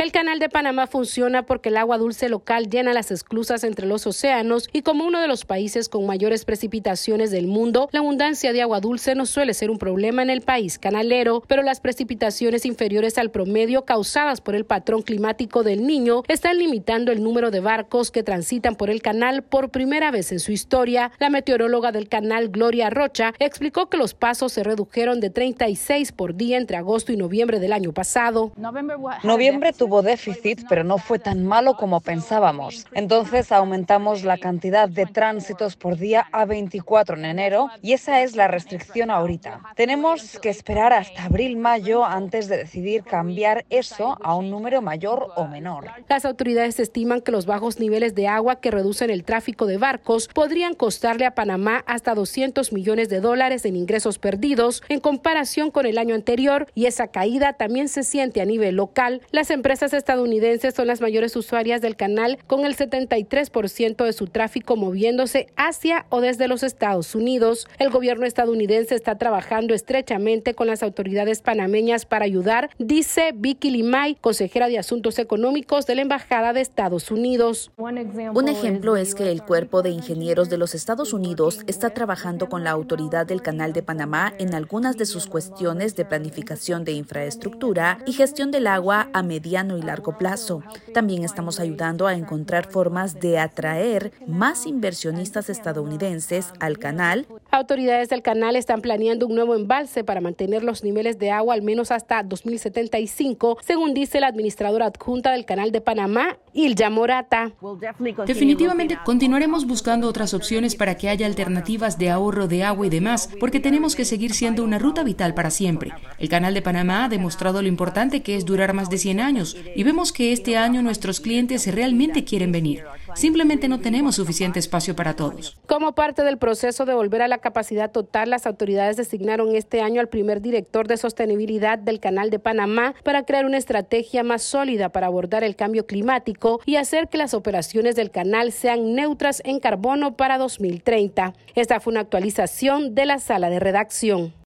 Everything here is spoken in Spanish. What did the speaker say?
El canal de Panamá funciona porque el agua dulce local llena las esclusas entre los océanos y como uno de los países con mayores precipitaciones del mundo, la abundancia de agua dulce no suele ser un problema en el país canalero, pero las precipitaciones inferiores al promedio causadas por el patrón climático del niño están limitando el número de barcos que transitan por el canal por primera vez en su historia. La meteoróloga del canal, Gloria Rocha, explicó que los pasos se redujeron de 36 por día entre agosto y noviembre del año pasado. Noviembre tuvo Hubo déficit, pero no fue tan malo como pensábamos. Entonces aumentamos la cantidad de tránsitos por día a 24 en enero y esa es la restricción ahorita. Tenemos que esperar hasta abril-mayo antes de decidir cambiar eso a un número mayor o menor. Las autoridades estiman que los bajos niveles de agua que reducen el tráfico de barcos podrían costarle a Panamá hasta 200 millones de dólares en ingresos perdidos en comparación con el año anterior y esa caída también se siente a nivel local. Las empresas estadounidenses son las mayores usuarias del canal, con el 73% de su tráfico moviéndose hacia o desde los Estados Unidos. El gobierno estadounidense está trabajando estrechamente con las autoridades panameñas para ayudar, dice Vicky Limay, consejera de Asuntos Económicos de la Embajada de Estados Unidos. Un ejemplo es que el Cuerpo de Ingenieros de los Estados Unidos está trabajando con la Autoridad del Canal de Panamá en algunas de sus cuestiones de planificación de infraestructura y gestión del agua a y largo plazo. También estamos ayudando a encontrar formas de atraer más inversionistas estadounidenses al canal. Autoridades del canal están planeando un nuevo embalse para mantener los niveles de agua al menos hasta 2075, según dice la administradora adjunta del canal de Panamá, Ilja Morata. Definitivamente continuaremos buscando otras opciones para que haya alternativas de ahorro de agua y demás, porque tenemos que seguir siendo una ruta vital para siempre. El canal de Panamá ha demostrado lo importante que es durar más de 100 años y vemos que este año nuestros clientes realmente quieren venir. Simplemente no tenemos suficiente espacio para todos. Como parte del proceso de volver a la capacidad total, las autoridades designaron este año al primer director de sostenibilidad del Canal de Panamá para crear una estrategia más sólida para abordar el cambio climático y hacer que las operaciones del canal sean neutras en carbono para 2030. Esta fue una actualización de la sala de redacción.